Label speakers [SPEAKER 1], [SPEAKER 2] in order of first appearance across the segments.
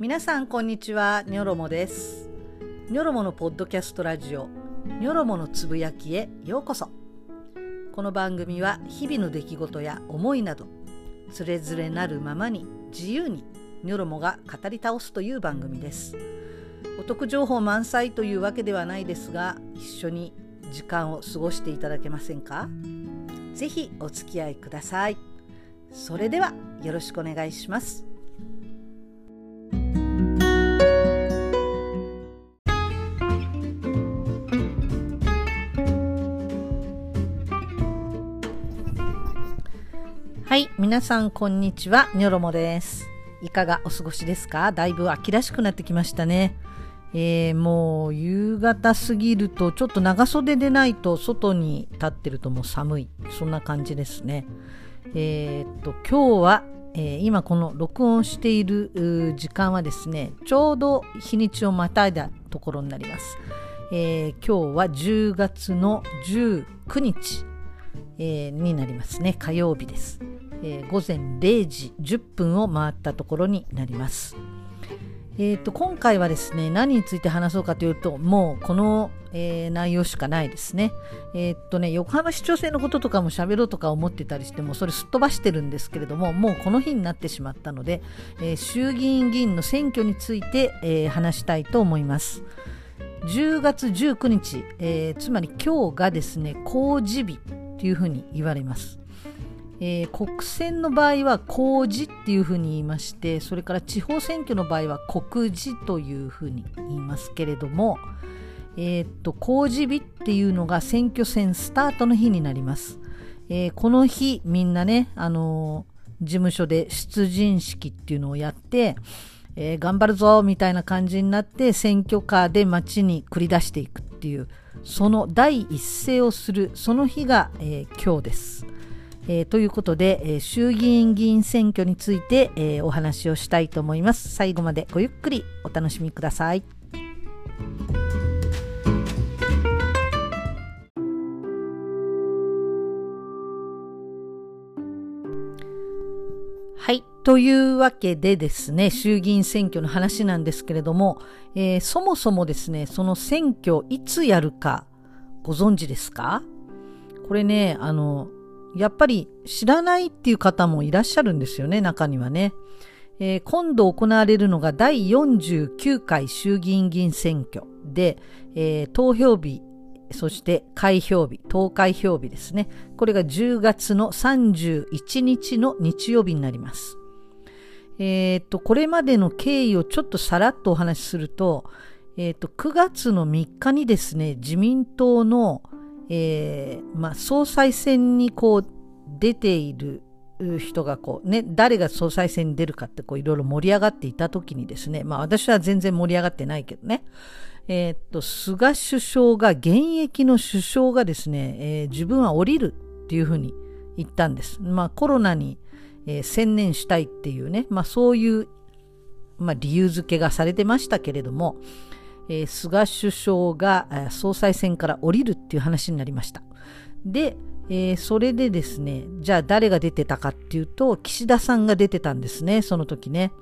[SPEAKER 1] 皆さんこんにちは。ニョロモです。ニョロモのポッドキャストラジオ。ニョロモのつぶやきへ。ようこそ。この番組は日々の出来事や思いなどつれづれなるままに自由にニョロモが語り倒すという番組です。お得情報満載というわけではないですが一緒に時間を過ごしていただけませんか？ぜひお付き合いください。それではよろしくお願いします。皆さんこんにちは。ニョロモです。いかがお過ごしですか？だいぶ秋らしくなってきましたね。えー、もう夕方過ぎるとちょっと長袖でないと外に立ってるともう寒い。そんな感じですね。えー、っと今日は、えー、今この録音している時間はですねちょうど日にちをまたいだところになります、え今日は10月の19日、えになりますね。火曜日です、え午前0時10分を回ったところになりますえーと、今回はですね何について話そうかというともうこの、えー、内容しかないですね。えっ、とね横浜市長選のこととかも喋ろうとか思ってたりしてもそれすっ飛ばしてるんですけれどももうこの日になってしまったので、えー、衆議院議員の選挙について、え、話したいと思います。10月19日、えつまり今日がですね公示日というふうに言われます。えー、国選の場合は公示っていうふうに言いましてそれから地方選挙の場合は告示というふうに言いますけれども、えー、っと公示日っていうのが選挙戦スタートの日になります、えー、この日みんなね、あの事務所で出陣式っていうのをやってえ、頑張るぞみたいな感じになって選挙カーで街に繰り出していくっていうその第一声をするその日が、え、今日です。えー、ということで、えー、衆議院議員選挙について、えー、お話をしたいと思います。最後までごゆっくりお楽しみください。はい。というわけでですね、衆議院選挙の話なんですけれども、えー、そもそもですね、その選挙いつやるかご存知ですか？これね、あの、やっぱり知らないっていう方もいらっしゃるんですよね、中にはね。えー、今度行われるのが第49回衆議院議員選挙で、えー、投票日、そして開票日、投開票日ですね。これが10月の31日の日曜日になります。えー、っと、これまでの経緯をちょっとさらっとお話しすると、えー、っと、9月の3日にですね、自民党のえー、まあ、総裁選にこう出ている人がこうね、誰が総裁選に出るかってこういろいろ盛り上がっていた時にですね、まあ私は全然盛り上がってないけどね、えー、っと、菅首相が、現役の首相がですね、えー、自分は降りるっていうふうに言ったんです。まあコロナに、えー、専念したいっていうね、まあそういう、まあ理由付けがされてましたけれども、えー、菅首相が総裁選から降りるっていう話になりました。で、えー、それでですね、じゃあ誰が出てたかっていうと、岸田さんが出てたんですね、その時ね。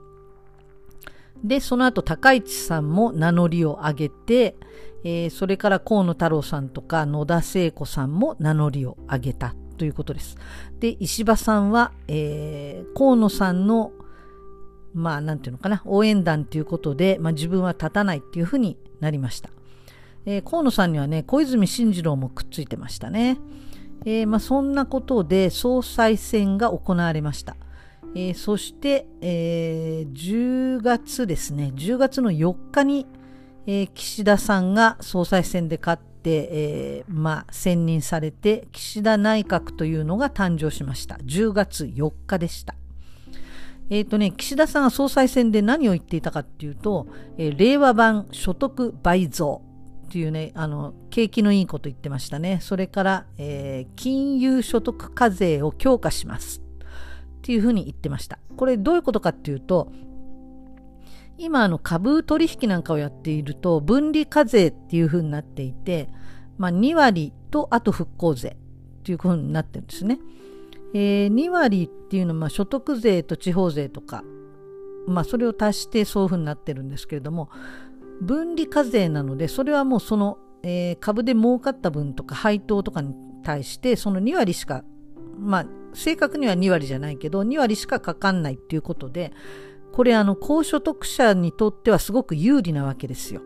[SPEAKER 1] で、その後、高市さんも名乗りを上げて、えー、それから河野太郎さんとか野田聖子さんも名乗りを上げたということです。で、石破さんは、えー、河野さんのまあ、なんていうのかな、応援団ということで、まあ、自分は立たないっていうふうになりました。えー、河野さんにはね、小泉進次郎もくっついてましたね。えー、まあ、そんなことで総裁選が行われました。えー、そして、えー、10月ですね、10月の4日に、えー、岸田さんが総裁選で勝って、えー、まあ、選任されて、岸田内閣というのが誕生しました。10月4日でした。えっ、ー、とね、岸田さんが総裁選で何を言っていたかっていうと、えー、令和版所得倍増っていうね、あの、景気のいいこと言ってましたね。それから、えー、金融所得課税を強化しますっていうふうに言ってました。これどういうことかっていうと、今あの株取引なんかをやっていると分離課税っていうふうになっていて、まあ、2割とあと復興税っていうふうになってるんですね。えー、2割っていうのは、所得税と地方税とか、まあそれを足してそういうふうになってるんですけれども、分離課税なので、それはもうその、えー、株で儲かった分とか配当とかに対して、その2割しか、まあ正確には2割じゃないけど、2割しかかかんないっていうことで、これあの高所得者にとってはすごく有利なわけですよ。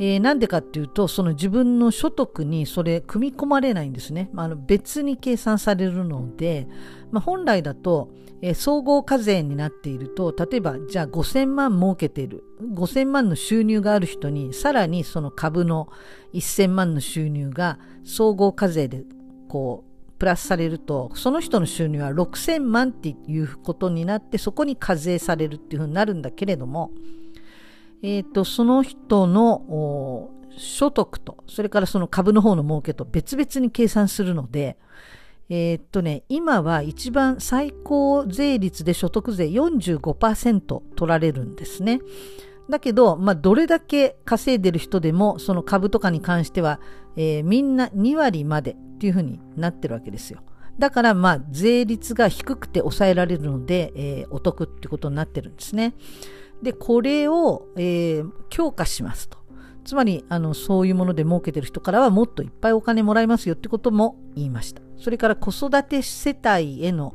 [SPEAKER 1] えー、なんでかっていうと、その自分の所得にそれ組み込まれないんですね。まあ、あの別に計算されるので、まあ、本来だと、えー、総合課税になっていると、例えばじゃあ5000万儲けている。5000万の収入がある人に、さらにその株の1000万の収入が総合課税でこう、プラスされると、その人の収入は6000万っていうことになって、そこに課税されるっていうふうになるんだけれども、え、ー、と、その人の所得と、それからその株の方の儲けと別々に計算するので、えっ、とね、今は一番最高税率で所得税45%取られるんですね。だけど、まあ、どれだけ稼いでる人でも、その株とかに関しては、えー、みんな2割までっていうふうになってるわけですよ。だから、まあ、税率が低くて抑えられるので、えー、お得ってことになってるんですね。で、これを、えー、強化しますと。つまり、あの、そういうもので儲けてる人からはもっといっぱいお金もらえますよってことも言いました。それから子育て世帯への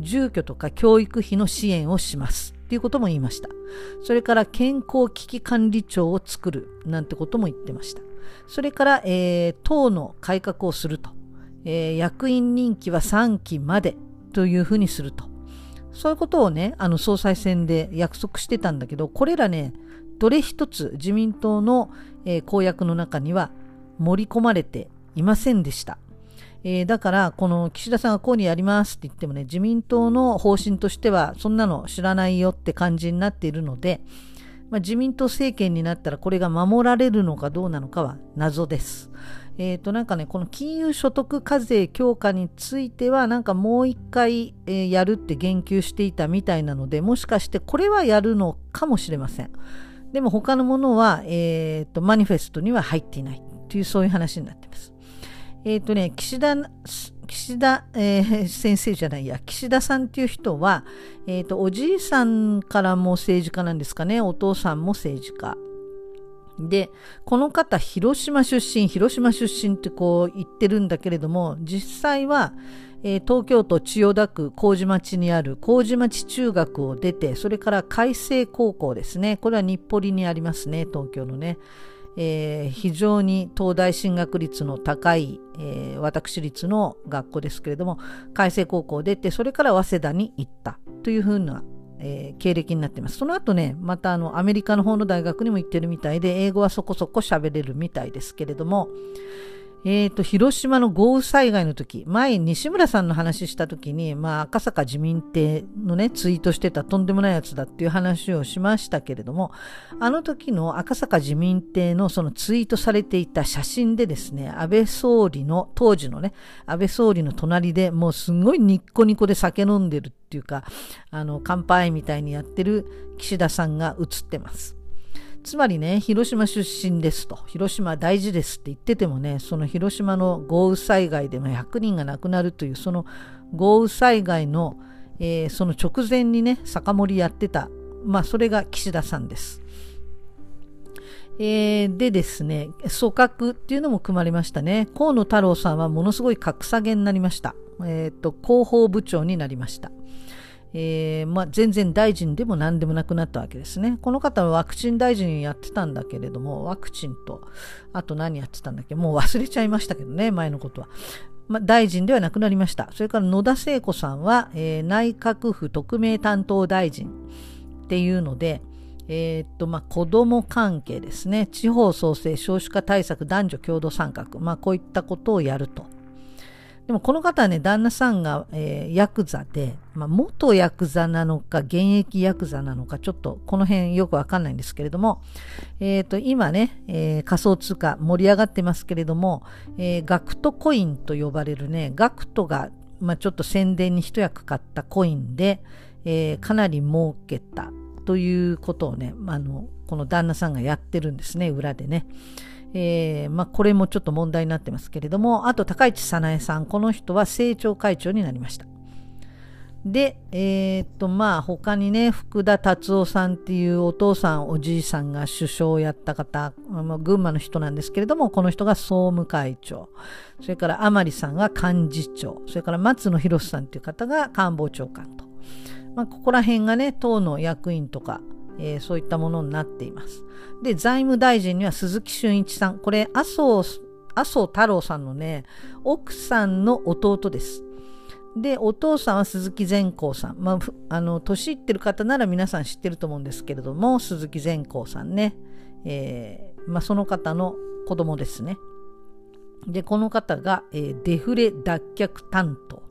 [SPEAKER 1] 住居とか教育費の支援をしますっていうことも言いました。それから健康危機管理庁を作るなんてことも言ってました。それから、えー、党の改革をすると。えー、役員任期は3期までというふうにすると。そういうことをね、あの総裁選で約束してたんだけど、これらね、どれ一つ自民党の、えー、公約の中には盛り込まれていませんでした。えー、だから、この岸田さんがこうにやりますって言ってもね、自民党の方針としては、そんなの知らないよって感じになっているので、まあ、自民党政権になったらこれが守られるのかどうなのかは謎です。えっ、ー、と、なんかね、この金融所得課税強化については、なんかもう一回、えー、やるって言及していたみたいなので、もしかしてこれはやるのかもしれません。でも他のものは、えっ、ー、と、マニフェストには入っていないという、そういう話になっています。えっ、とね、岸田、岸田、えー、先生じゃないや、岸田さんっていう人は、えっ、と、おじいさんからも政治家なんですかね、お父さんも政治家。で、この方、広島出身、広島出身ってこう言ってるんだけれども、実際は、えー、東京都千代田区麹町にある麹町中学を出て、それから海星高校ですね。これは日暮里にありますね、東京のね。えー、非常に東大進学率の高い、えー、私立の学校ですけれども、海星高校を出て、それから早稲田に行ったというふうなえー、経歴になってます。その後ね、またあのアメリカの方の大学にも行ってるみたいで、英語はそこそこ喋れるみたいですけれども、え、ー、と、広島の豪雨災害の時、前西村さんの話した時に、まあ赤坂自民邸のね、ツイートしてたとんでもないやつだっていう話をしましたけれども、あの時の赤坂自民邸のそのツイートされていた写真でですね、安倍総理の、当時のね、安倍総理の隣でもうすごいニッコニコで酒飲んでるっていうか、あの、乾杯みたいにやってる岸田さんが写ってます。つまりね、広島出身ですと、広島大事ですって言っててもね、その広島の豪雨災害でも100人が亡くなるという、その豪雨災害の、えー、その直前にね、酒盛りやってた、まあ、それが岸田さんです。えー、でですね、組閣っていうのも組まれましたね。河野太郎さんはものすごい格下げになりました。えっ、ー、と、広報部長になりました。えー、まあ、全然大臣でも何でもなくなったわけですね。この方はワクチン大臣やってたんだけれども、ワクチンと、あと何やってたんだっけ？もう忘れちゃいましたけどね、前のことは。まあ、大臣ではなくなりました。それから野田聖子さんは、えー、内閣府特命担当大臣っていうので、えー、っと、まあ、子供関係ですね。地方創生少子化対策男女共同参画。まあ、こういったことをやると。でもこの方はね、旦那さんが、えー、ヤクザで、まあ、元ヤクザなのか、現役ヤクザなのか、ちょっとこの辺よくわかんないんですけれども、えっ、ー、と、今ね、えー、仮想通貨盛り上がってますけれども、えー、ガクトコインと呼ばれるね、ガクトが、まあ、ちょっと宣伝に一役買ったコインで、えー、かなり儲けたということをね、あの、この旦那さんがやってるんですね、裏でね。えー、まあ、これもちょっと問題になってますけれども、あと高市早苗さん、この人は政調会長になりました。で、えー、っと、まあ、他にね、福田達夫さんっていうお父さん、おじいさんが首相をやった方、群馬の人なんですけれども、この人が総務会長。それから甘利さんが幹事長。それから松野博さんっていう方が官房長官と。まあ、ここら辺がね、党の役員とか、えー、そういったものになっています。で、財務大臣には鈴木俊一さん。これ、麻生、麻生太郎さんのね、奥さんの弟です。で、お父さんは鈴木善光さん。まあ、あの、年いってる方なら皆さん知ってると思うんですけれども、鈴木善光さんね。えー、まあ、その方の子供ですね。で、この方が、えー、デフレ脱却担当。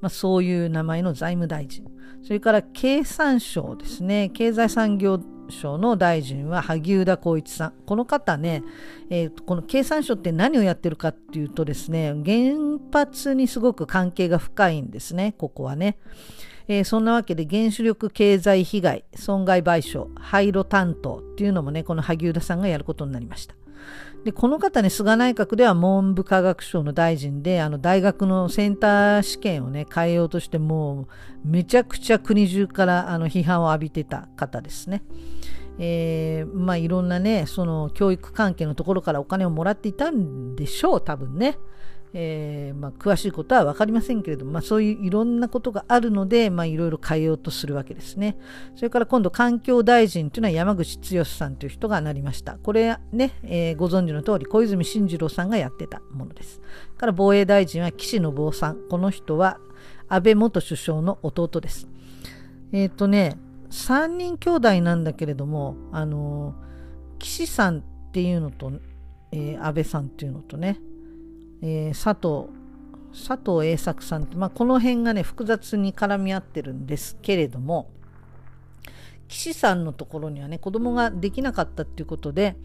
[SPEAKER 1] まあ、そういう名前の財務大臣。それから経産省ですね。経済産業省の大臣は萩生田光一さん。この方ね、えー、この経産省って何をやってるかっていうとですね、原発にすごく関係が深いんですね、ここはね。えー、そんなわけで原子力経済被害、損害賠償、廃炉担当っていうのもね、この萩生田さんがやることになりました。でこの方ね菅内閣では文部科学省の大臣であの大学のセンター試験をね変えようとしてもうめちゃくちゃ国中からあの批判を浴びてた方ですね。えー、まあいろんなねその教育関係のところからお金をもらっていたんでしょう多分ね。えー、まあ、詳しいことは分かりませんけれども、まあ、そういういろんなことがあるので、まあ、いろいろ変えようとするわけですね。それから今度環境大臣というのは山口剛さんという人がなりました。これね、えー、ご存知の通り小泉進次郎さんがやってたものです。から防衛大臣は岸信夫さん。この人は安倍元首相の弟です。えっ、ー、とね、3人兄弟なんだけれども、あの岸さんっていうのと、えー、安倍さんっていうのとね、えー、佐藤佐藤栄作さんって、まあ、この辺がね複雑に絡み合ってるんですけれども岸さんのところにはね子供ができなかったっていうことで、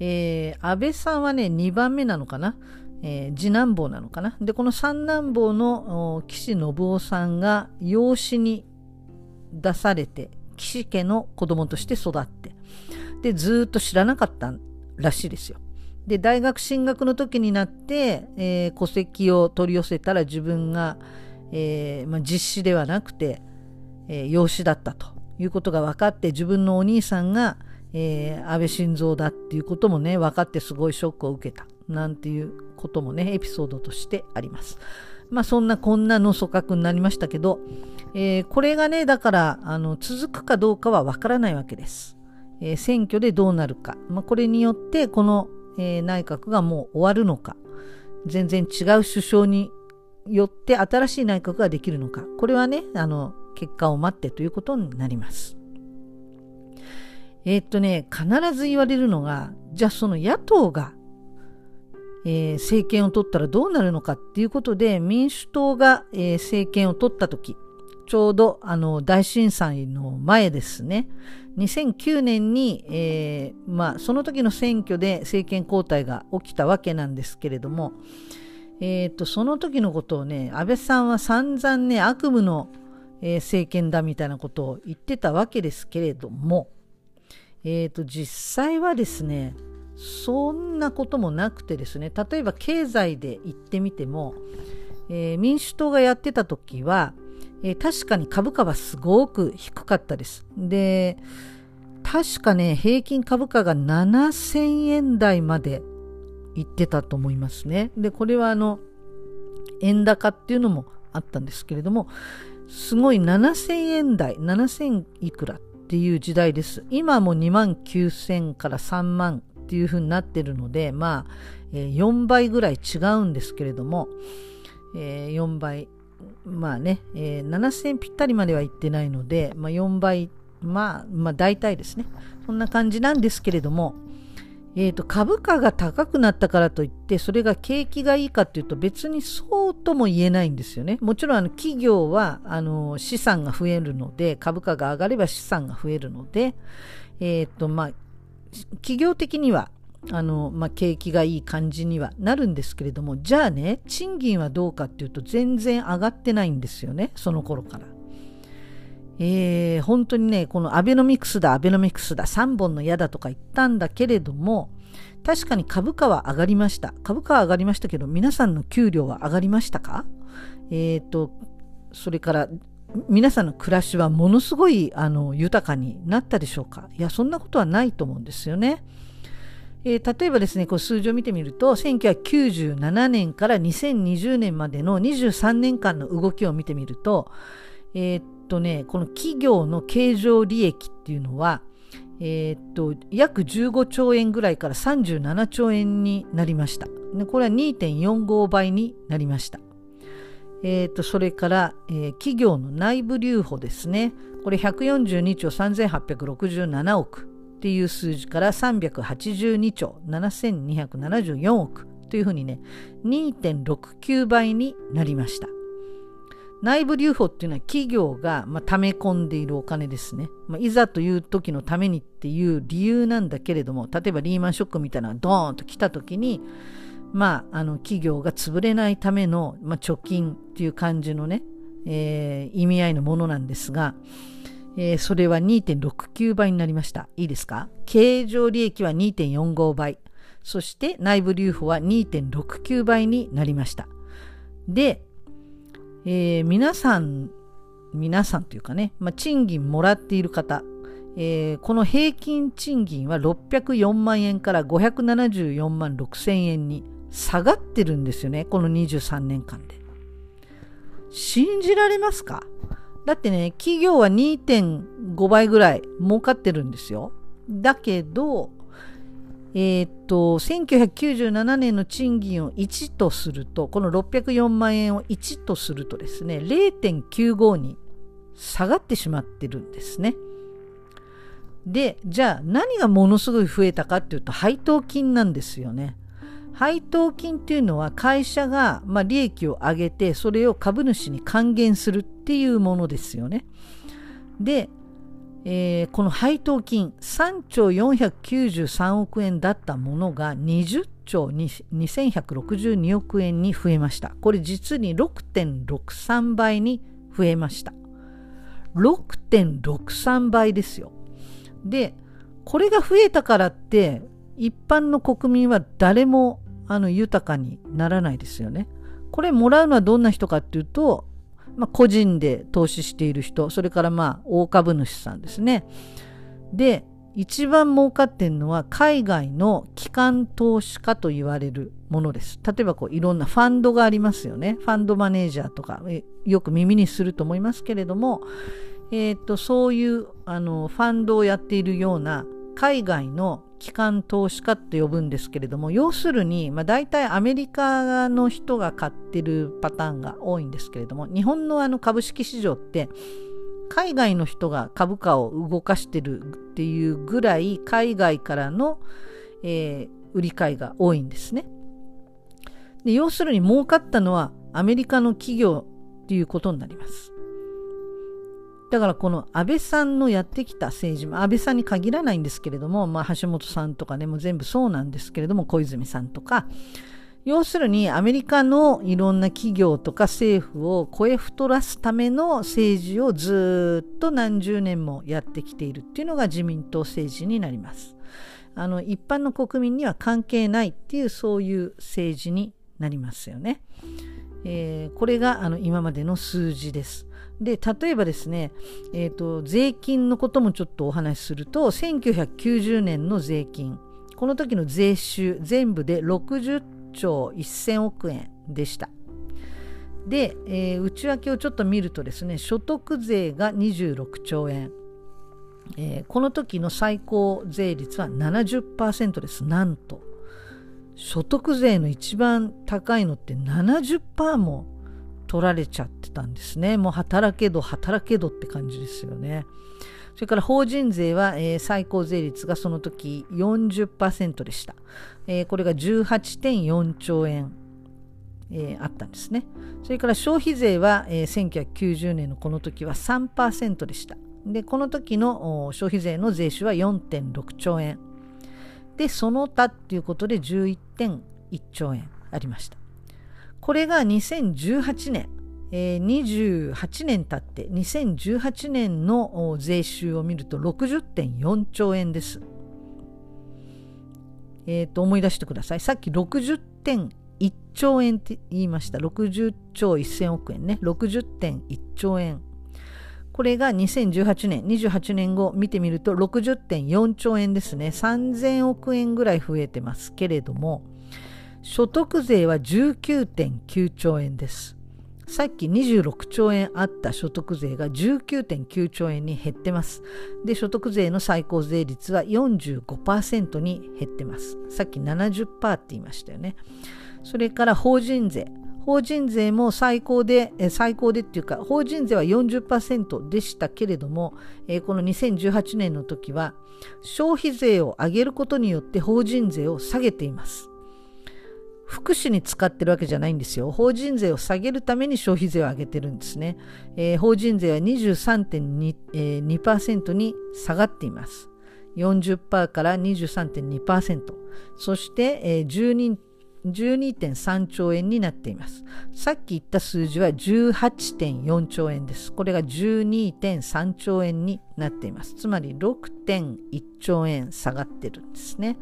[SPEAKER 1] えー、安倍さんはね2番目なのかな、えー、次男坊なのかな？でこの三男坊の岸信夫さんが養子に出されて岸家の子供として育ってでずっと知らなかったらしいですよ。で大学進学の時になって、えー、戸籍を取り寄せたら自分が、えーまあ、実子ではなくて、えー、養子だったということが分かって自分のお兄さんが、えー、安倍晋三だっていうこともね分かってすごいショックを受けたなんていうこともねエピソードとしてあります。まあそんなこんなの組閣になりましたけど、えー、これがねだからあの続くかどうかは分からないわけです。えー、選挙でどうなるか、まあ、これによってこのえー、内閣がもう終わるのか、全然違う首相によって新しい内閣ができるのか、これはね、あの、結果を待ってということになります。えー、っとね、必ず言われるのが、じゃあその野党が、えー、政権を取ったらどうなるのかっていうことで、民主党が、えー、政権を取った時、ちょうどあの大震災の前ですね。2009年に、えー、まあ、その時の選挙で政権交代が起きたわけなんですけれども、えーと、その時のことをね安倍さんは散々ね悪夢の、えー、政権だみたいなことを言ってたわけですけれども、えーと、実際はですねそんなこともなくてですね例えば経済で言ってみても、えー、民主党がやってた時はえー、確かに株価はすごく低かったです。で、確かね、平均株価が7000円台まで行ってたと思いますね。で、これはあの、円高っていうのもあったんですけれども、すごい7000円台、7000いくらっていう時代です。今も2万9000から3万っていう風になってるので、まあ、え、4倍ぐらい違うんですけれども、え、4倍まあね、えー、7000ぴったりまでは行ってないので、まあ、4倍、まあ、まあ大体ですね。そんな感じなんですけれども、えーと、株価が高くなったからといってそれが景気がいいかというと別にそうとも言えないんですよね。もちろんあの企業はあの資産が増えるので株価が上がれば資産が増えるので、えーとまあ、企業的にはあの、まあ、景気がいい感じにはなるんですけれどもじゃあね賃金はどうかっていうと全然上がってないんですよねその頃から。えー、本当にねこのアベノミクスだアベノミクスだ3本の矢だとか言ったんだけれども確かに株価は上がりました株価は上がりましたけど皆さんの給料は上がりましたか？えっ、ー、とそれから皆さんの暮らしはものすごいあの豊かになったでしょうか？いやそんなことはないと思うんですよね。えー、例えばですねこう数字を見てみると1997年から2020年までの23年間の動きを見てみるとえー、っとねこの企業の経常利益っていうのはえー、っと約15兆円ぐらいから37兆円になりました。これは2.45倍になりました。えー、とそれから、えー、企業の内部留保ですね。これ142兆3867億っていう数字から382兆7274億というふうにね、2.69倍になりました。内部留保っていうのは企業が、まあ、溜め込んでいるお金ですね。まあ、いざという時のためにっていう理由なんだけれども、例えばリーマンショックみたいなのがドーンと来た時に、まあ、あの企業が潰れないための、まあ、貯金っていう感じのね、えー、意味合いのものなんですが、えー、それは2.69倍になりました。いいですか？経常利益は2.45倍。そして内部留保は2.69倍になりました。で、えー、皆さん、皆さんというかね、まあ、賃金もらっている方、えー、この平均賃金は604万円から574万6千円に下がってるんですよね、この23年間で。信じられますか？だってね、企業は2.5倍ぐらい儲かってるんですよ。だけど、えー、っと、1997年の賃金を1とすると、この604万円を1とするとですね、0.95に下がってしまってるんですね。で、じゃあ何がものすごい増えたかっていうと、配当金なんですよね。配当金っていうのは会社が、まあ、利益を上げてそれを株主に還元するっていうものですよね。で、えー、この配当金3兆493億円だったものが20兆2162億円に増えました。これ実に6.63倍に増えました。6.63倍ですよ。で、これが増えたからって一般の国民は誰もあの豊かにならないですよね。これもらうのはどんな人かっていうと、まあ、個人で投資している人、それからまあ大株主さんですね。で、一番儲かってるのは海外の機関投資家と言われるものです。例えばこういろんなファンドがありますよね。ファンドマネージャーとかよく耳にすると思いますけれども、えーとそういうあのファンドをやっているような海外の機関投資家って呼ぶんですけれども要するに、まあ、大体アメリカの人が買ってるパターンが多いんですけれども日本のあの株式市場って海外の人が株価を動かしてるっていうぐらい海外からの、えー、売り買いが多いんですね。で要するに儲かったのはアメリカの企業っていうことになります。だからこの安倍さんのやってきた政治も、安倍さんに限らないんですけれども、まあ、橋本さんとかね、もう全部そうなんですけれども、小泉さんとか、要するにアメリカのいろんな企業とか政府を超え太らすための政治をずっと何十年もやってきているっていうのが自民党政治になります。あの一般の国民には関係ないっていうそういう政治になりますよね。えー、これがあの今までの数字です。で例えばですね、えーと、税金のこともちょっとお話しすると1990年の税金この時の税収全部で60兆1000億円でした。で、えー、内訳をちょっと見るとですね所得税が26兆円、えー、この時の最高税率は70%です。なんと。所得税の一番高いのって70%も取られちゃってたんですね。もう働けど働けどって感じですよね。それから法人税は、えー、最高税率がその時40%でした。えー、これが18.4兆円、えー、あったんですね。それから消費税は、えー、1990年のこの時は3%でした。で、この時の消費税の税収は4.6兆円。で、その他っていうことで11.1兆円ありました。これが2018年、えー、28年経って2018年の税収を見ると60.4兆円です。えー、と思い出してください。さっき60.1兆円って言いました。60兆1000億円ね。60.1兆円。これが2018年、28年後見てみると60.4兆円ですね。3000億円ぐらい増えてますけれども、所得税は19.9兆円です。さっき26兆円あった所得税が19.9兆円に減ってます。で、所得税の最高税率は45%に減ってます。さっき70%って言いましたよね。それから法人税。法人税も最高で、最高でっていうか、法人税は40%でしたけれども、この2018年の時は、消費税を上げることによって法人税を下げています。福祉に使ってるわけじゃないんですよ。法人税を下げるために消費税を上げてるんですね。えー、法人税は23.2%に下がっています。40%から23.2%。そして、えー、12 12.3兆円になっています。さっき言った数字は18.4兆円です。これが12.3兆円になっています。つまり6.1兆円下がってるんですね。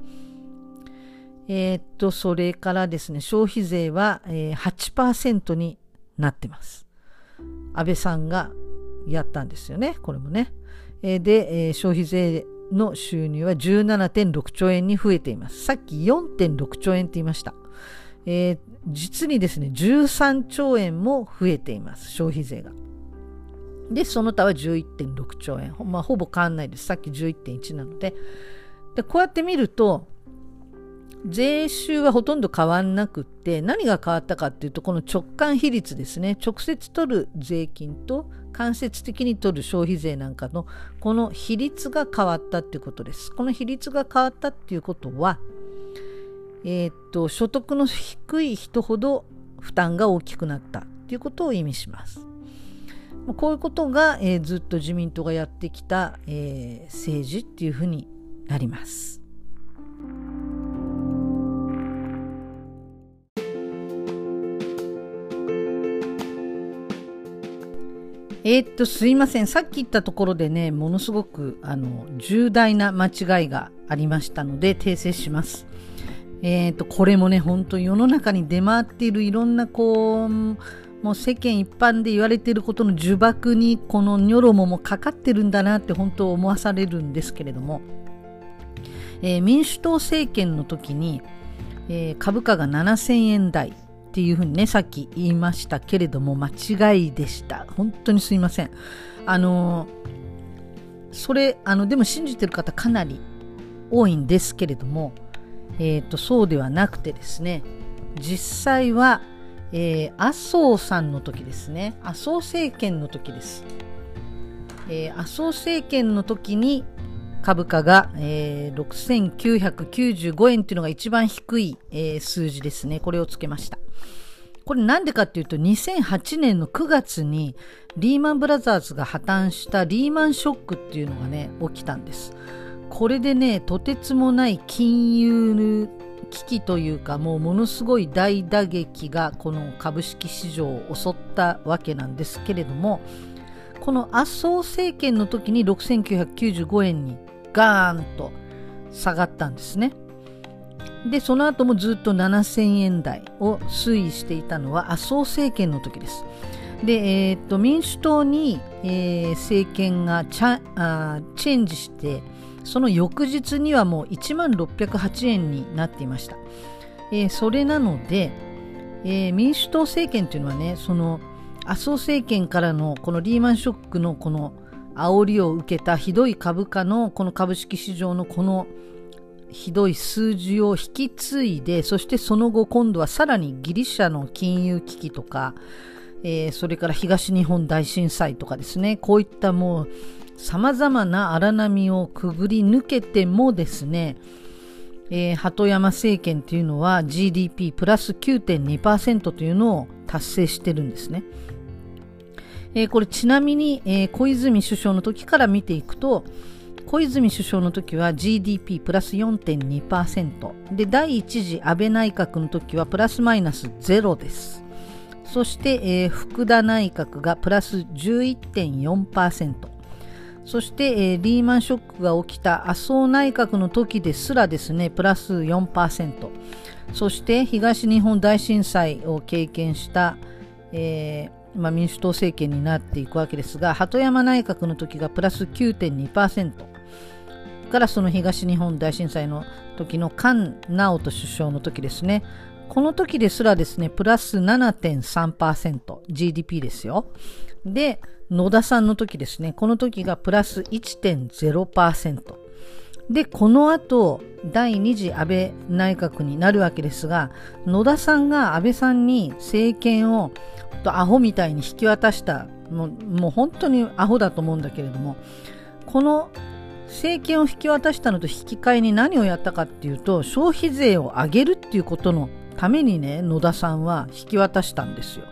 [SPEAKER 1] えー、っと、それからですね、消費税は、えー、8%になってます。安倍さんがやったんですよね、これもね。え、で、え、消費税の収入は17.6兆円に増えています。さっき4.6兆円って言いました。え、実にですね、13兆円も増えています、消費税が。で、その他は11.6兆円。まあ、ほぼ変わんないです。さっき11.1なので。で、こうやって見ると、税収はほとんど変わんなくって何が変わったかっていうとこの直感比率ですね直接取る税金と間接的に取る消費税なんかのこの比率が変わったっていうことですこの比率が変わったっていうことはえー、っと所得の低い人ほど負担が大きくなったっていうことを意味します。こういうことが、えー、ずっと自民党がやってきた、えー、政治っていうふうになります。えー、っと、すいません。さっき言ったところでね、ものすごく、あの、重大な間違いがありましたので、訂正します。えー、っと、これもね、本当世の中に出回っているいろんな、こう、もう世間一般で言われていることの呪縛に、このニョロモもかかってるんだなって本当思わされるんですけれども、えー、民主党政権の時に、えー、株価が7000円台、っていうふうにね、さっき言いましたけれども、間違いでした。本当にすいません。あの、それ、あの、でも信じてる方かなり多いんですけれども、えっ、ー、と、そうではなくてですね、実際は、えー、麻生さんの時ですね、麻生政権の時です。えー、麻生政権の時に、株価が、えー、6995円っていうのが一番低い、えー、数字ですね。これをつけました。これなんでかっていうと2008年の9月にリーマンブラザーズが破綻したリーマンショックっていうのがね起きたんです。これでねとてつもない金融危機というかもうものすごい大打撃がこの株式市場を襲ったわけなんですけれどもこの麻生政権の時に6995円にガーンと下がったんですね。で、その後もずっと7000円台を推移していたのは麻生政権の時です。で、えー、っと民主党に、えー、政権がチャあチェンジして、その翌日にはもう1万608円になっていました。えー、それなので、えー、民主党政権というのはね、その麻生政権からのこのリーマンショックのこの煽りを受けたひどい株価のこの株式市場のこのひどい数字を引き継いでそしてその後今度はさらにギリシャの金融危機とか、えー、それから東日本大震災とかですねこういったもうさまざまな荒波をくぐり抜けてもですね、えー、鳩山政権というのは GDP プラス9.2%というのを達成してるんですね。えー、これちなみに、えー、小泉首相の時から見ていくと小泉首相の時は GDP プラス4.2%で第一次安倍内閣の時はプラスマイナス0です。そして、えー、福田内閣がプラス11.4%そして、えー、リーマンショックが起きた麻生内閣の時ですらですねプラス4%そして東日本大震災を経験した、えーまあ、民主党政権になっていくわけですが鳩山内閣の時がプラス9.2%からその東日本大震災の時の菅直人首相の時ですね。この時ですらですねプラス 7.3%GDP ですよ。で野田さんの時ですね。この時がプラス1.0%でこの後第2次安倍内閣になるわけですが野田さんが安倍さんに政権をとアホみたいに引き渡したもうもう本当にアホだと思うんだけれどもこの政権を引き渡したのと引き換えに何をやったかっていうと消費税を上げるっていうことのためにね野田さんは引き渡したんですよ。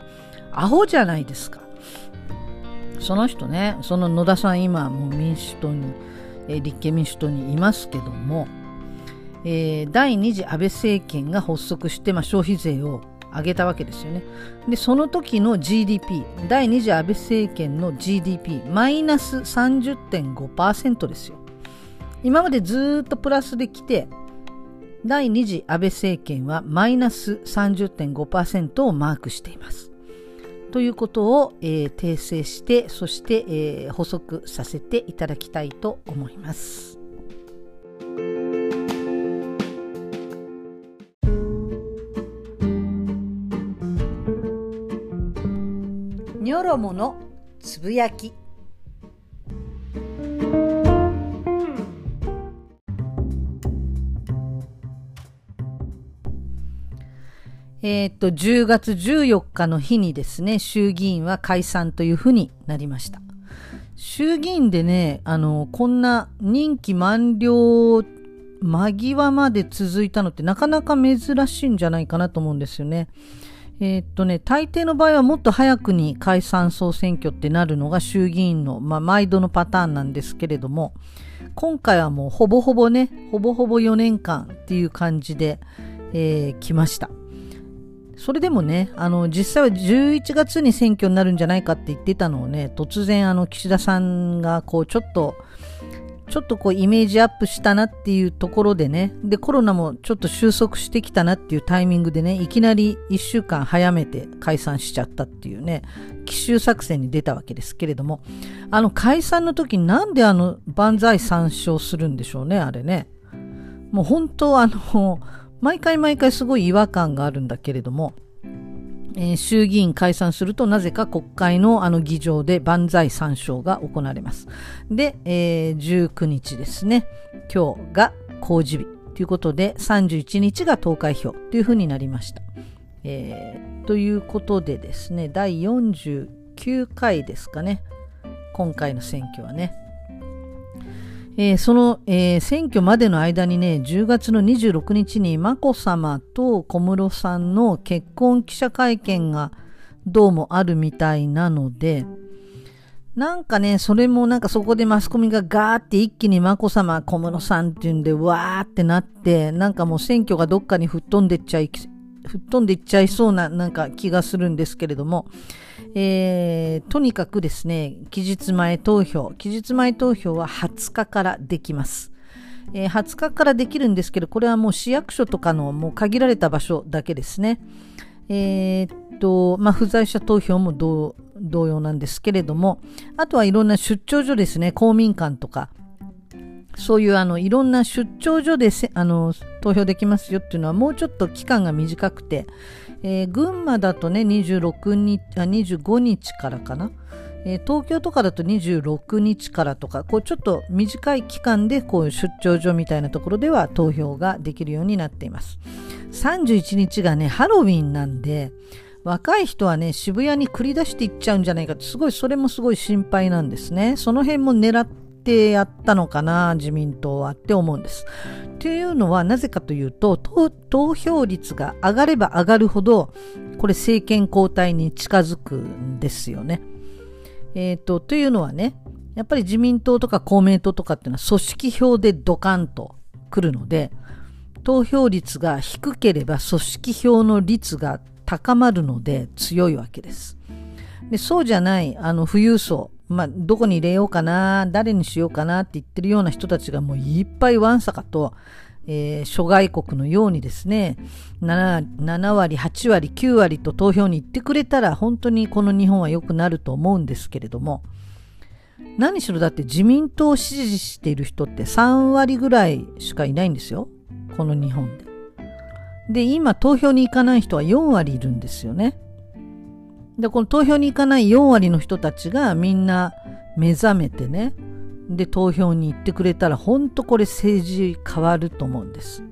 [SPEAKER 1] アホじゃないですか。その人ねその野田さん今もう民主党に、え、立憲民主党にいますけども、えー、第2次安倍政権が発足して、まあ、消費税を上げたわけですよね。で、その時の GDP、第2次安倍政権の GDP、マイナス30.5%ですよ。今までずっとプラスで来て、第2次安倍政権はマイナス30.5%をマークしています。ということを、えー、訂正して、そして、えー、補足させていただきたいと思います。ニョロモのつぶやきえー、っと、10月14日の日にですね、衆議院は解散というふうになりました。衆議院でね、あの、こんな任期満了間際まで続いたのってなかなか珍しいんじゃないかなと思うんですよね。えー、っとね、大抵の場合はもっと早くに解散総選挙ってなるのが衆議院の、まあ、毎度のパターンなんですけれども、今回はもうほぼほぼね、ほぼほぼ4年間っていう感じで、えー、来ました。それでもね、あの、実際は11月に選挙になるんじゃないかって言ってたのをね、突然あの、岸田さんがこう、ちょっと、ちょっとこう、イメージアップしたなっていうところでね、で、コロナもちょっと収束してきたなっていうタイミングでね、いきなり1週間早めて解散しちゃったっていうね、奇襲作戦に出たわけですけれども、あの、解散の時なんであの、万歳参照するんでしょうね、あれね。もう本当あの、毎回毎回すごい違和感があるんだけれども、えー、衆議院解散するとなぜか国会のあの議場で万歳三唱が行われます。で、えー、19日ですね、今日が公示日ということで31日が投開票というふうになりました。えー、ということでですね、第49回ですかね、今回の選挙はね。えー、その、えー、選挙までの間にね、10月の26日に眞子さまと小室さんの結婚記者会見がどうもあるみたいなので、なんかね、それもなんかそこでマスコミがガーって一気に眞子さま、小室さんっていうんで、わーってなって、なんかもう選挙がどっかに吹っ飛んでっちゃい、吹っ飛んでっちゃいそうななんか気がするんですけれども、えー、とにかくですね、期日前投票、期日前投票は20日からできます。えー、20日からできるんですけど、これはもう市役所とかのもう限られた場所だけですね。えー、っと、まあ、不在者投票も同様なんですけれども、あとはいろんな出張所ですね、公民館とか、そういうあのいろんな出張所であの投票できますよっていうのはもうちょっと期間が短くて、えー、群馬だとね26日あ25日からかな、えー、東京とかだと26日からとかこうちょっと短い期間でこう出張所みたいなところでは投票ができるようになっています。31日がねハロウィンなんで若い人はね渋谷に繰り出していっちゃうんじゃないかってすごいそれもすごい心配なんですね。その辺も狙ってやったのかな自民党はって思うんです。というのはなぜかというと投票率が上がれば上がるほどこれ政権交代に近づくんですよね。えーと、というのはねやっぱり自民党とか公明党とかっていうのは組織票でドカンと来るので投票率が低ければ組織票の率が高まるので強いわけです。でそうじゃないあの富裕層まあ、どこに入れようかな、誰にしようかなって言ってるような人たちがもういっぱいわんさかと、えー、諸外国のようにですね7、7割、8割、9割と投票に行ってくれたら本当にこの日本は良くなると思うんですけれども、何しろだって自民党を支持している人って3割ぐらいしかいないんですよ。この日本で。で、今投票に行かない人は4割いるんですよね。で、この投票に行かない4割の人たちがみんな目覚めてね、で投票に行ってくれたら本当これ政治変わると思うんです。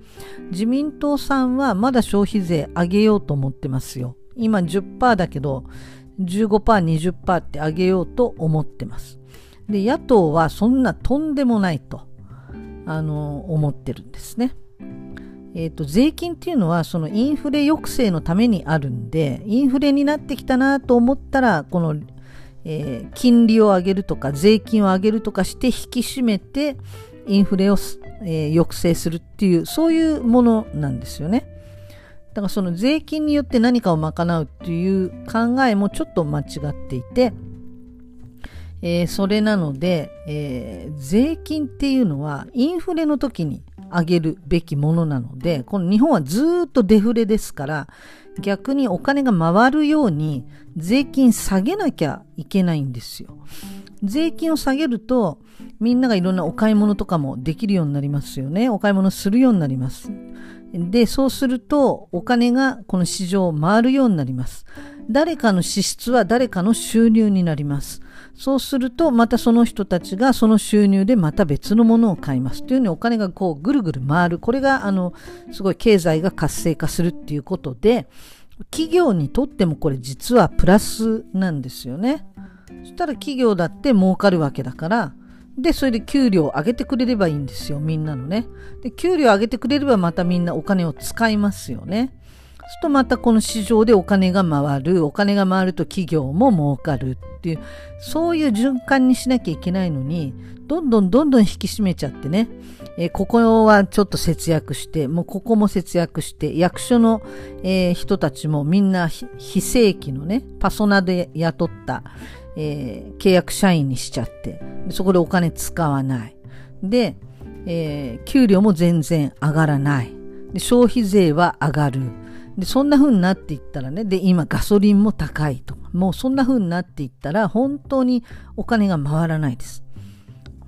[SPEAKER 1] 自民党さんはまだ消費税上げようと思ってますよ。今10%だけど15%、20%って上げようと思ってます。で、野党はそんなとんでもないと、あの、思ってるんですね。えっ、ー、と、税金っていうのはそのインフレ抑制のためにあるんで、インフレになってきたなと思ったら、このえー、金利を上げるとか税金を上げるとかして引き締めてインフレを、えー、抑制するっていうそういうものなんですよね。だからその税金によって何かを賄うっていう考えもちょっと間違っていて、えー、それなので、えー、税金っていうのはインフレの時に上げるべきものなので、この日本はずっとデフレですから、逆にお金が回るように税金下げなきゃいけないんですよ。税金を下げるとみんながいろんなお買い物とかもできるようになりますよね。お買い物するようになります。で、そうするとお金がこの市場を回るようになります。誰かの支出は誰かの収入になります。そうするとまたその人たちがその収入でまた別のものを買います。というようにお金がこうぐるぐる回る。これがあのすごい経済が活性化するっていうことで企業にとってもこれ実はプラスなんですよね。そしたら企業だって儲かるわけだから、で、それで給料を上げてくれればいいんですよ、みんなのね。で、給料を上げてくれればまたみんなお金を使いますよね。するとまたこの市場でお金が回る、お金が回ると企業も儲かるっていう、そういう循環にしなきゃいけないのに、どんどんどんどん引き締めちゃってね、えー、ここはちょっと節約して、もうここも節約して、役所の、えー、人たちもみんな非正規のね、パソナで雇った、えー、契約社員にしちゃって、そこでお金使わない。で、えー、給料も全然上がらない。で消費税は上がる。で、そんな風になっていったらね、で、今ガソリンも高いと、もうそんな風になっていったら、本当にお金が回らないです。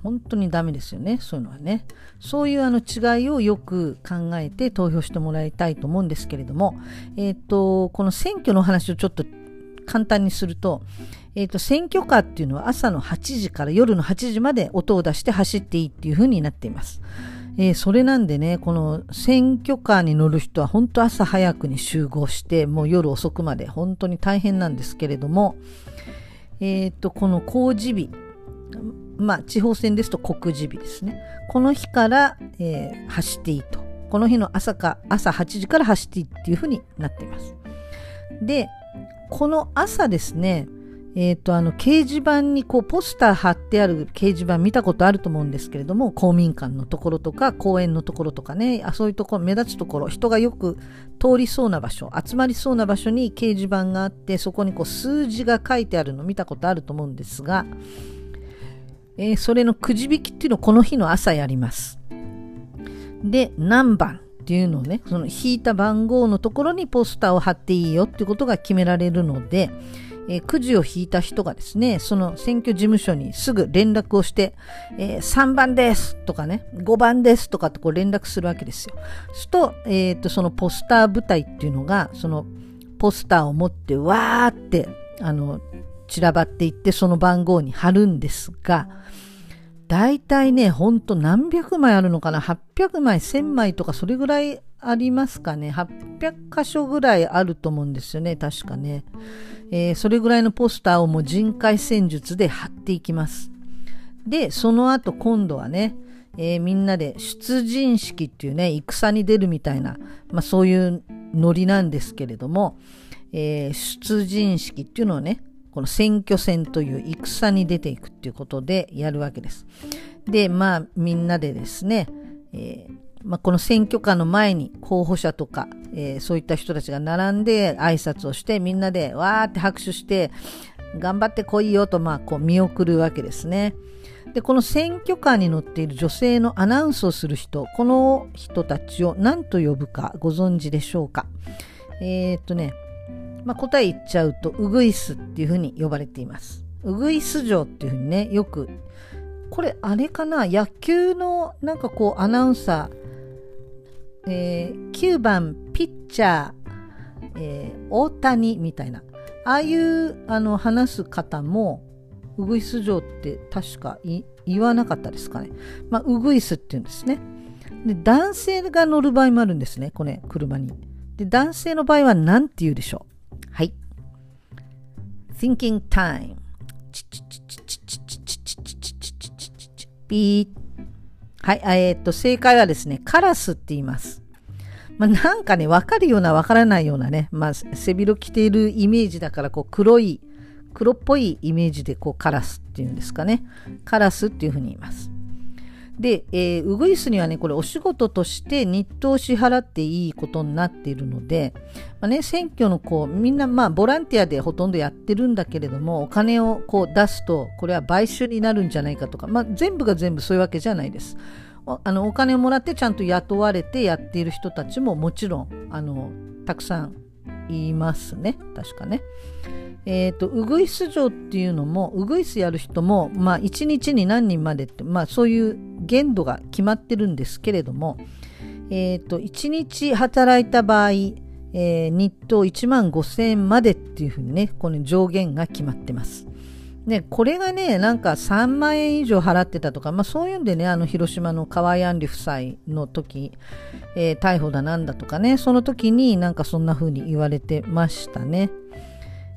[SPEAKER 1] 本当にダメですよね。そういうのはね。そういうあの違いをよく考えて投票してもらいたいと思うんですけれども、えっ、ー、と、この選挙の話をちょっと簡単にすると、え、ー、と、選挙カーっていうのは朝の8時から夜の8時まで音を出して走っていいっていう風になっています。えー、それなんでね、この選挙カーに乗る人は本当朝早くに集合して、もう夜遅くまで本当に大変なんですけれども、えっ、と、この公示日、まあ、地方選ですと告示日ですね。この日から、えー、走っていいと。この日の朝か、朝8時から走っていいっていうふうになっています。で、この朝ですね、えっ、ー、と、あの、掲示板にこう、ポスター貼ってある掲示板見たことあると思うんですけれども、公民館のところとか、公園のところとかね、あそういうところ、目立つところ、人がよく通りそうな場所、集まりそうな場所に掲示板があって、そこにこう、数字が書いてあるの見たことあると思うんですが、えー、それのくじ引きっていうのをこの日の朝やります。で、何番っていうのをね、その引いた番号のところにポスターを貼っていいよっていうことが決められるので、えー、くじを引いた人がですね、その選挙事務所にすぐ連絡をして、えー、3番ですとかね、5番ですとかってこう連絡するわけですよ。すると、えっ、ー、と、そのポスター部隊っていうのが、そのポスターを持ってわーって、あの、散らばっていってその番号に貼るんですが、大体ね、ほんと何百枚あるのかな ?800 枚、1000枚とかそれぐらいありますかね ?800 箇所ぐらいあると思うんですよね、確かね。えー、それぐらいのポスターをもう人海戦術で貼っていきます。で、その後今度はね、えー、みんなで出陣式っていうね、戦に出るみたいな、まあそういうノリなんですけれども、えー、出陣式っていうのをね、この選挙戦という戦に出ていくっていうことでやるわけです。で、まあみんなでですね、えーまあ、この選挙カーの前に候補者とか、えー、そういった人たちが並んで挨拶をしてみんなでわーって拍手して頑張ってこいよと、まあ、こう見送るわけですね。で、この選挙カーに乗っている女性のアナウンスをする人、この人たちを何と呼ぶかご存知でしょうか？えー、っとね、まあ、答え言っちゃうと、ウグイスっていうふうに呼ばれています。ウグイス城っていうふうにね、よく、これあれかな、野球のなんかこうアナウンサー、えー、9番ピッチャー、えー、大谷みたいな、ああいうあの話す方も、ウグイス城って確か言わなかったですかね。まあ、ウグイスって言うんですね。で、男性が乗る場合もあるんですね、これ、車に。で、男性の場合は何て言うでしょう？はい。thinking time ピーはい、えー、っと、正解はですね、カラスって言います。まあ、なんかね、わかるようなわからないようなね、まあ、背広着ているイメージだから、こう、黒い、黒っぽいイメージで、こう、カラスっていうんですかね。カラスっていうふうに言います。で、えー、ウグイスにはね、これお仕事として日当を支払っていいことになっているので、まあね、選挙のこう、みんなまあボランティアでほとんどやってるんだけれども、お金をこう出すと、これは買収になるんじゃないかとか、まあ全部が全部そういうわけじゃないです。あのお金をもらってちゃんと雇われてやっている人たちももちろんあのたくさんいますね確かね。え、ー、とウグイス城っていうのもウグイスやる人もまあ1日に何人までってまあそういう限度が決まってるんですけれども、え、ー、と1日働いた場合、えー、日当1万5000円までっていうふうにねこの上限が決まってます。で、これがね、なんか3万円以上払ってたとか、まあそういうんでね、あの広島の河合案里夫妻の時、えー、逮捕だなんだとかね、その時になんかそんな風に言われてましたね。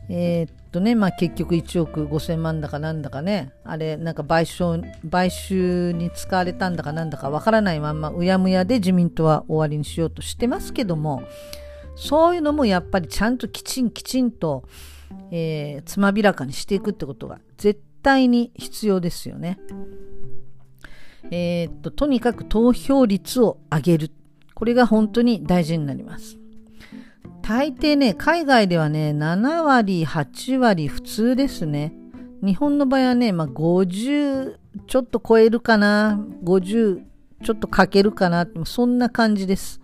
[SPEAKER 1] えー、っとね、まあ結局1億5000万だかなんだかね、あれ、なんか賠償、買収に使われたんだかなんだかわからないまんま、うやむやで自民党は終わりにしようとしてますけども、そういうのもやっぱりちゃんときちんきちんと、えー、つまびらかにしていくってことが絶対に必要ですよね。えー、っと、とにかく投票率を上げる。これが本当に大事になります。大抵ね、海外ではね、7割、8割普通ですね。日本の場合はね、まあ、50ちょっと超えるかな、50ちょっとかけるかな、そんな感じです。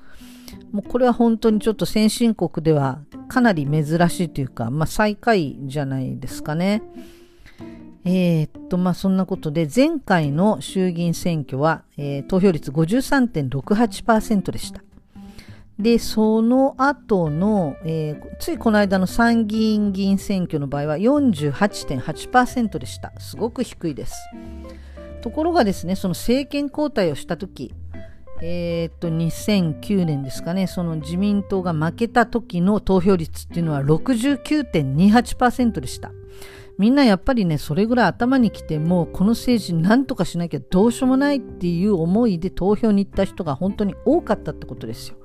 [SPEAKER 1] もうこれは本当にちょっと先進国ではかなり珍しいというか、まあ最下位じゃないですかね。えー、っと、まあそんなことで前回の衆議院選挙は、えー、投票率53.68%でした。で、その後の、えー、ついこの間の参議院議員選挙の場合は48.8%でした。すごく低いです。ところがですね、その政権交代をした時えー、っと、2009年ですかね、その自民党が負けた時の投票率っていうのは69.28%でした。みんなやっぱりね、それぐらい頭にきて、もうこの政治なんとかしなきゃどうしようもないっていう思いで投票に行った人が本当に多かったってことですよ。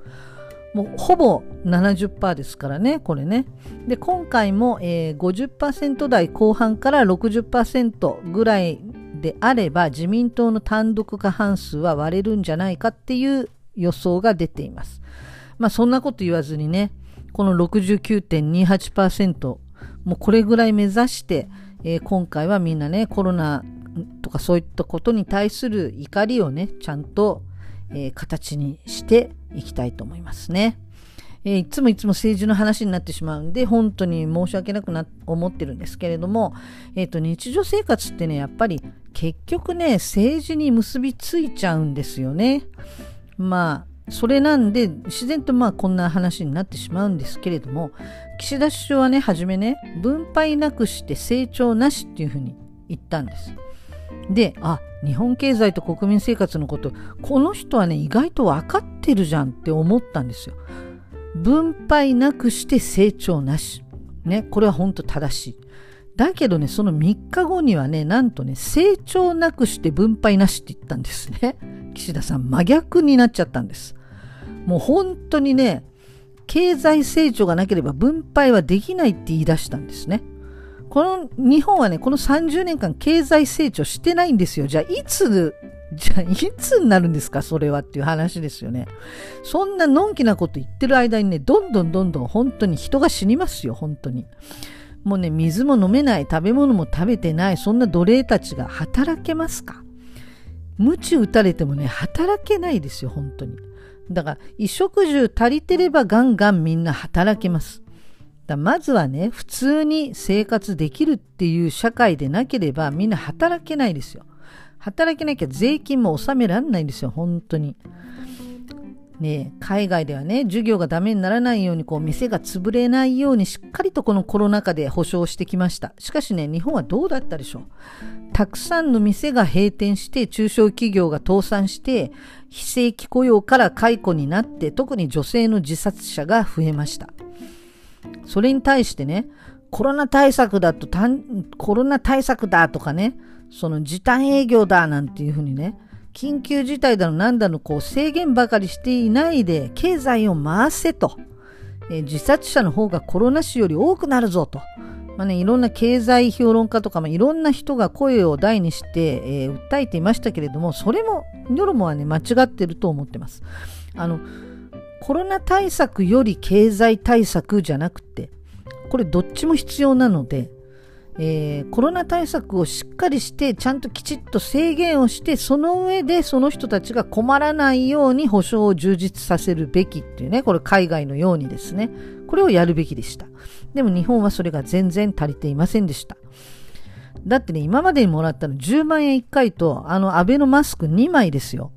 [SPEAKER 1] もうほぼ70%ですからね、これね。で、今回も、えー、50%台後半から60%ぐらいであれば自民党の単独過半数は割れるんじゃないかっていう予想が出ています。まあそんなこと言わずにね、この69.28%、もうこれぐらい目指して、えー、今回はみんなね、コロナとかそういったことに対する怒りをね、ちゃんと、えー、形にしていきたいと思いますね。えー、いつもいつも政治の話になってしまうんで、本当に申し訳なくな思ってるんですけれども、えっ、ー、と、日常生活ってね、やっぱり結局ね、政治に結びついちゃうんですよね。まあ、それなんで、自然とまあこんな話になってしまうんですけれども、岸田首相はね、はじめね、分配なくして成長なしっていうふうに言ったんです。で、あ、日本経済と国民生活のこと、この人はね、意外と分かってるじゃんって思ったんですよ。分配なくして成長なし。ね、これは本当正しい。だけどね、その3日後にはね、なんとね、成長なくして分配なしって言ったんですね。岸田さん、真逆になっちゃったんです。もう本当にね、経済成長がなければ分配はできないって言い出したんですね。この日本はね、この30年間経済成長してないんですよ。じゃあいつじゃあ、いつになるんですか？それはっていう話ですよね。そんなのんきなこと言ってる間にね、どんどんどんどん本当に人が死にますよ、本当に。もうね、水も飲めない、食べ物も食べてない、そんな奴隷たちが働けますか？鞭打たれてもね、働けないですよ、本当に。だから、衣食住足りてればガンガンみんな働けます。だまずはね、普通に生活できるっていう社会でなければみんな働けないですよ。働けなきゃ税金も納められないんですよ、本当に。ね、海外ではね、授業がダメにならないように、こう、店が潰れないようにしっかりとこのコロナ禍で保証してきました。しかしね、日本はどうだったでしょう。たくさんの店が閉店して、中小企業が倒産して、非正規雇用から解雇になって、特に女性の自殺者が増えました。それに対してね、コロナ対策だと、コロナ対策だとかね、その時短営業だなんていうふうにね、緊急事態だのなんだのこう制限ばかりしていないで経済を回せと、えー、自殺者の方がコロナ死より多くなるぞと、まあね、いろんな経済評論家とか、まあ、いろんな人が声を大にして、えー、訴えていましたけれどもそれもニョロモはね間違ってると思ってます。あのコロナ対策より経済対策じゃなくてこれどっちも必要なのでえー、コロナ対策をしっかりしてちゃんときちっと制限をしてその上でその人たちが困らないように保障を充実させるべきっていうねこれ海外のようにですね。これをやるべきでした。でも日本はそれが全然足りていませんでした。だってね今までにもらったの10万円1回とあのアベノマスク2枚ですよ。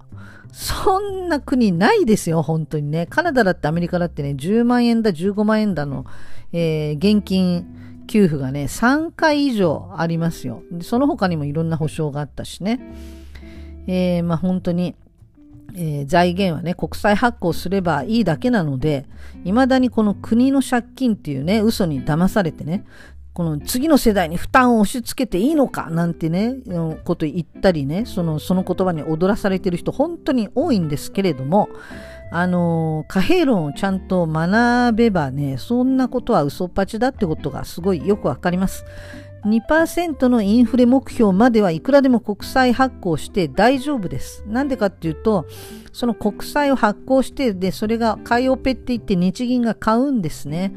[SPEAKER 1] そんな国ないですよ、本当にね。カナダだってアメリカだってね、10万円だ、15万円だの、えー、現金給付がね、3回以上ありますよ。その他にもいろんな保証があったしね。えー、まあ本当に、えー、財源はね、国債発行すればいいだけなので、未だにこの国の借金っていうね、嘘に騙されてね、この次の世代に負担を押し付けていいのかなんてね、こと言ったりね、その、その言葉に踊らされてる人本当に多いんですけれども、あの貨幣論をちゃんと学べばね、そんなことは嘘っぱちだってことがすごいよくわかります。2%のインフレ目標まではいくらでも国債発行して大丈夫です。なんでかっていうと、その国債を発行して、で、それが買いオペって言って日銀が買うんですね。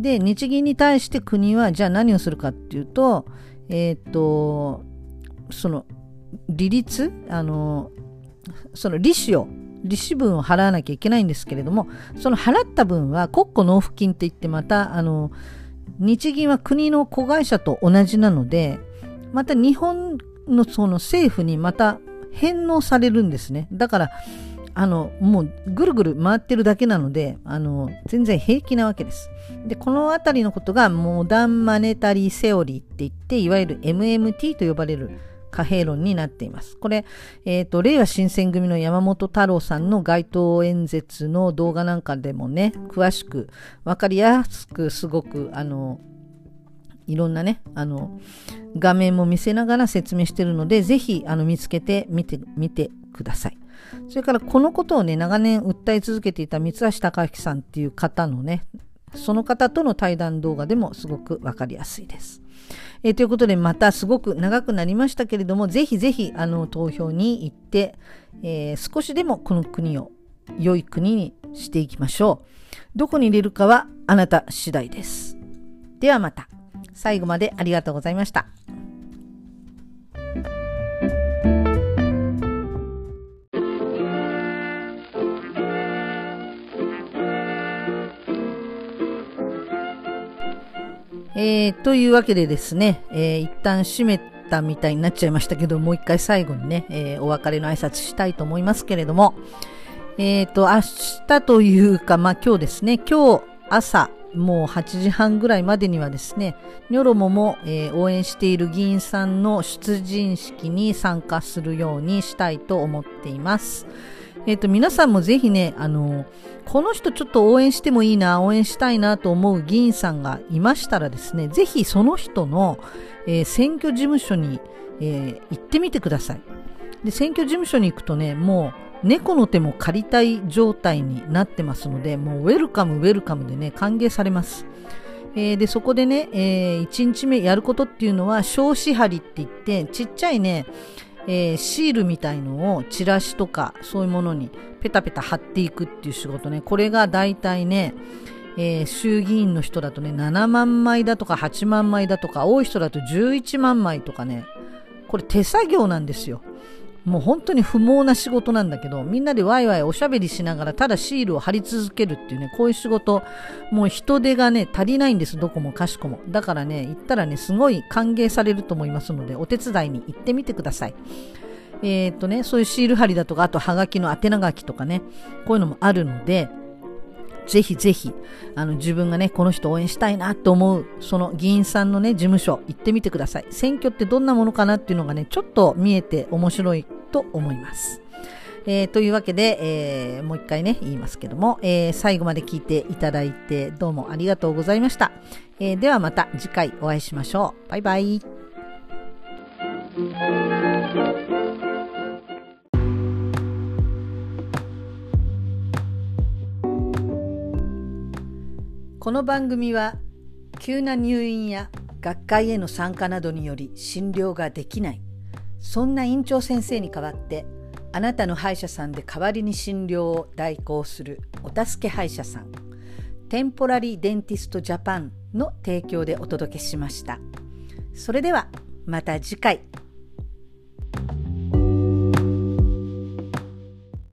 [SPEAKER 1] で、日銀に対して国はじゃあ何をするかっていうと、えっ、ー、と、その、利率あの、その利子を利子分を払わなきゃいけないんですけれども、その払った分は国庫納付金って言ってまた、あの、日銀は国の子会社と同じなので、また日本のその政府にまた返納されるんですね。だから、あの、もうぐるぐる回ってるだけなので、あの、全然平気なわけです。で、このあたりのことがモダンマネタリーセオリーって言って、いわゆる MMT と呼ばれる貨幣論になっています。これ、えっ、ー、と、令和新選組の山本太郎さんの街頭演説の動画なんかでもね、詳しく、わかりやすく、すごく、あの、いろんなね、あの、画面も見せながら説明してるので、ぜひ、あの、見つけてみて、みてください。それから、このことをね、長年訴え続けていた三橋隆之さんっていう方のね、その方との対談動画でもすごくわかりやすいです。えー、ということでまたすごく長くなりましたけれどもぜひぜひあの投票に行って、えー、少しでもこの国を良い国にしていきましょうどこに入れるかはあなた次第ですではまた最後までありがとうございました。えー、というわけでですね、えー、一旦閉めたみたいになっちゃいましたけど、もう一回最後にね、えー、お別れの挨拶したいと思いますけれども、えっ、ー、と、明日というか、まあ今日ですね、今日朝、もう8時半ぐらいまでにはですね、ニョロモも、えー、応援している議員さんの出陣式に参加するようにしたいと思っています。えっ、ー、と、皆さんもぜひね、あの、この人ちょっと応援してもいいな、応援したいなと思う議員さんがいましたらですね、ぜひその人の、えー、選挙事務所に、えー、行ってみてください。で、選挙事務所に行くとね、もう猫の手も借りたい状態になってますので、もうウェルカムウェルカムでね、歓迎されます。えー、で、そこでね、え、1日目やることっていうのは、少子張りって言って、ちっちゃいね、えー、シールみたいのをチラシとかそういうものにペタペタ貼っていくっていう仕事ねこれが大体ね、えー、衆議院の人だとね、7万枚だとか8万枚だとか、多い人だと11万枚とかね、これ手作業なんですよ。もう本当に不毛な仕事なんだけど、みんなでワイワイおしゃべりしながらただシールを貼り続けるっていうね、こういう仕事、もう人手がね、足りないんです、どこもかしこも。だからね、行ったらね、すごい歓迎されると思いますので、お手伝いに行ってみてください。えー、っとね、そういうシール貼りだとか、あとはがきの宛名書きとかね、こういうのもあるので、ぜひぜひ、あの、自分がね、この人応援したいなと思う、その議員さんのね、事務所行ってみてください。選挙ってどんなものかなっていうのがね、ちょっと見えて面白いと思います。えー、というわけで、えー、もう一回ね、言いますけども、えー、最後まで聞いていただいてどうもありがとうございました。えではまた次回お会いしましょう。バイバイ。この番組は急な入院や学会への参加などにより診療ができない。そんな院長先生に代わってあなたの歯医者さんで代わりに診療を代行するお助け歯医者さんテンポラリーデンティストジャパンの提供でお届けしました。それではまた次回。